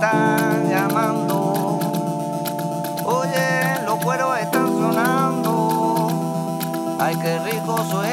están llamando. Oye, los cueros están sonando. Ay, qué rico soy.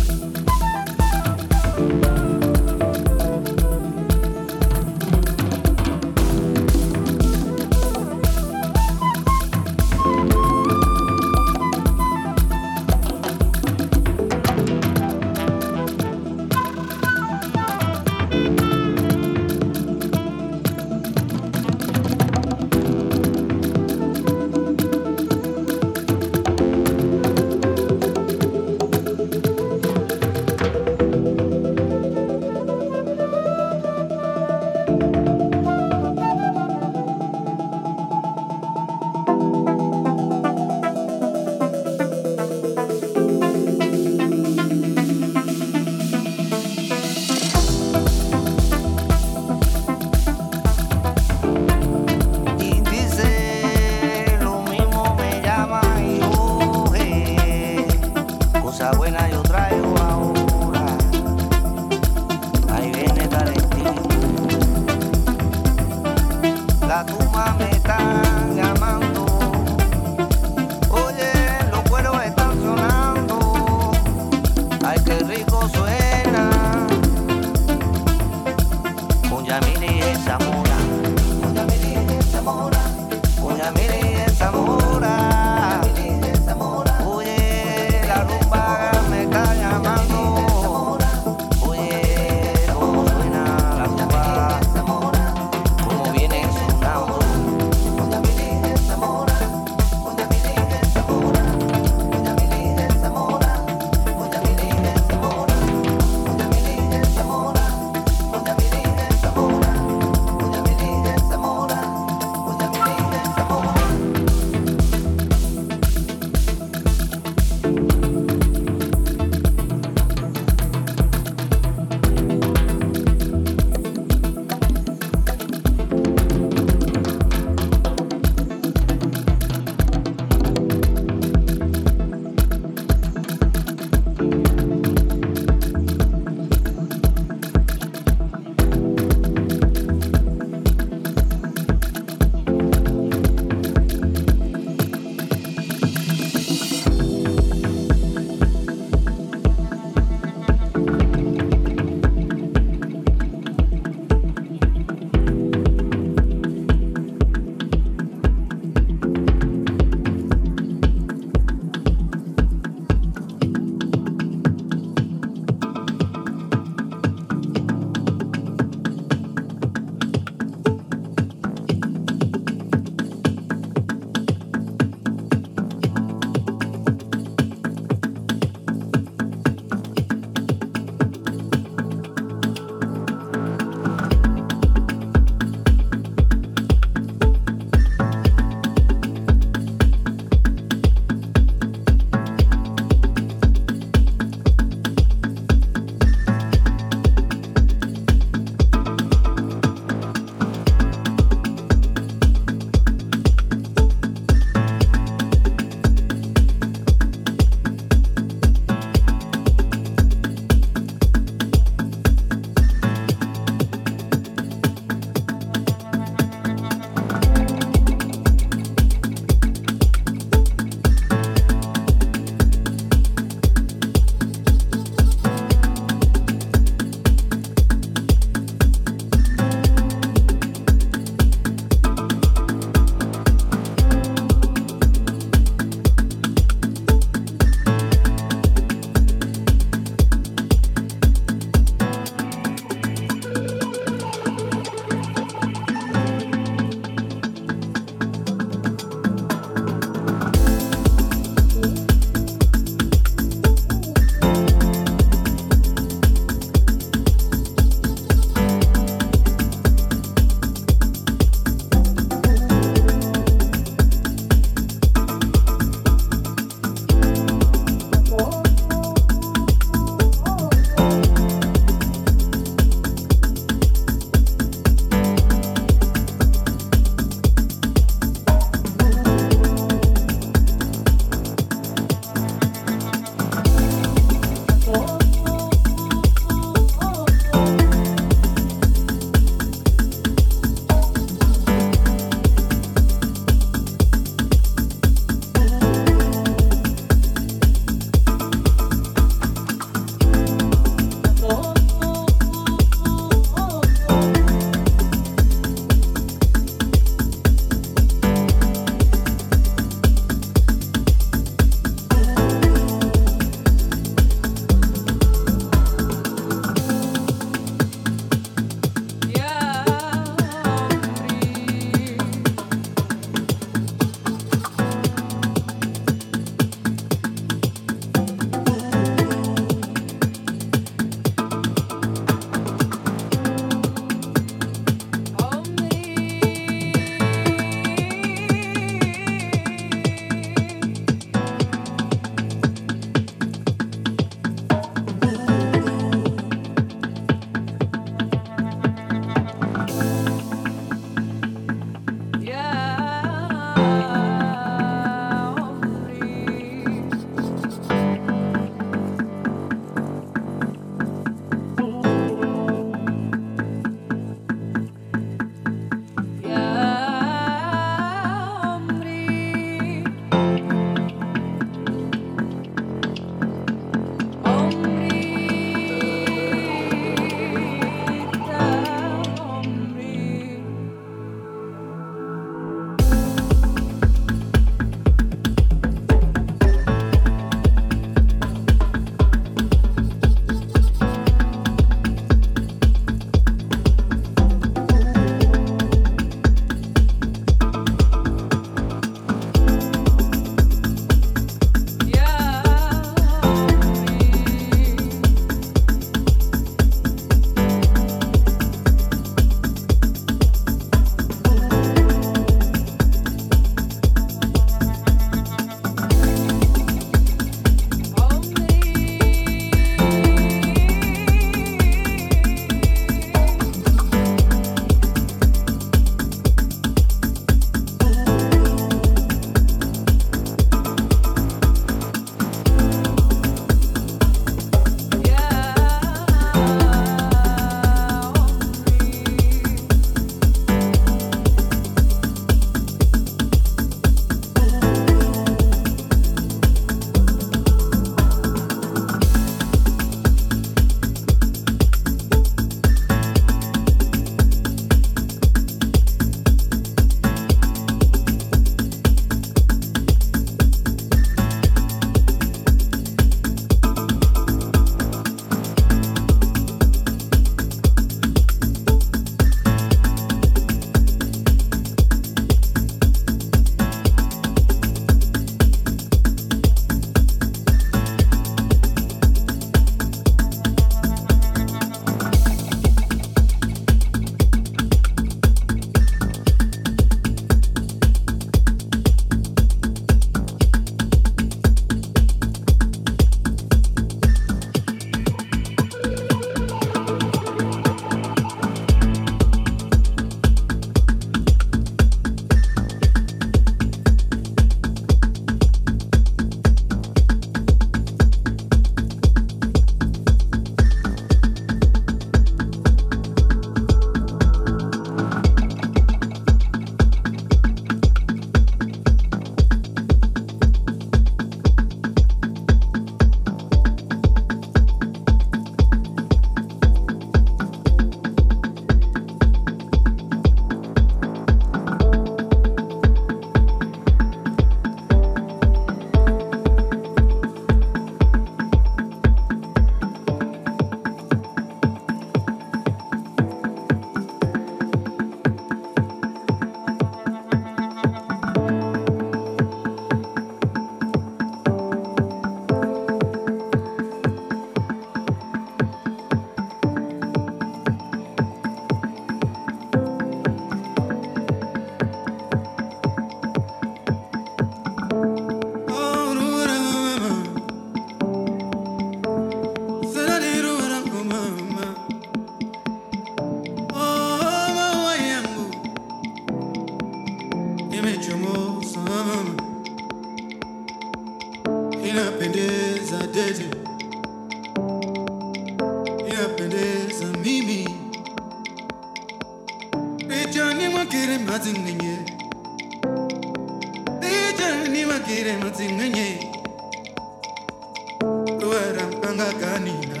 Ruaram Kanga Kanina.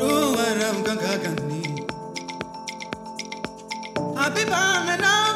Ruaram Kanga Kani. Happy Bang and now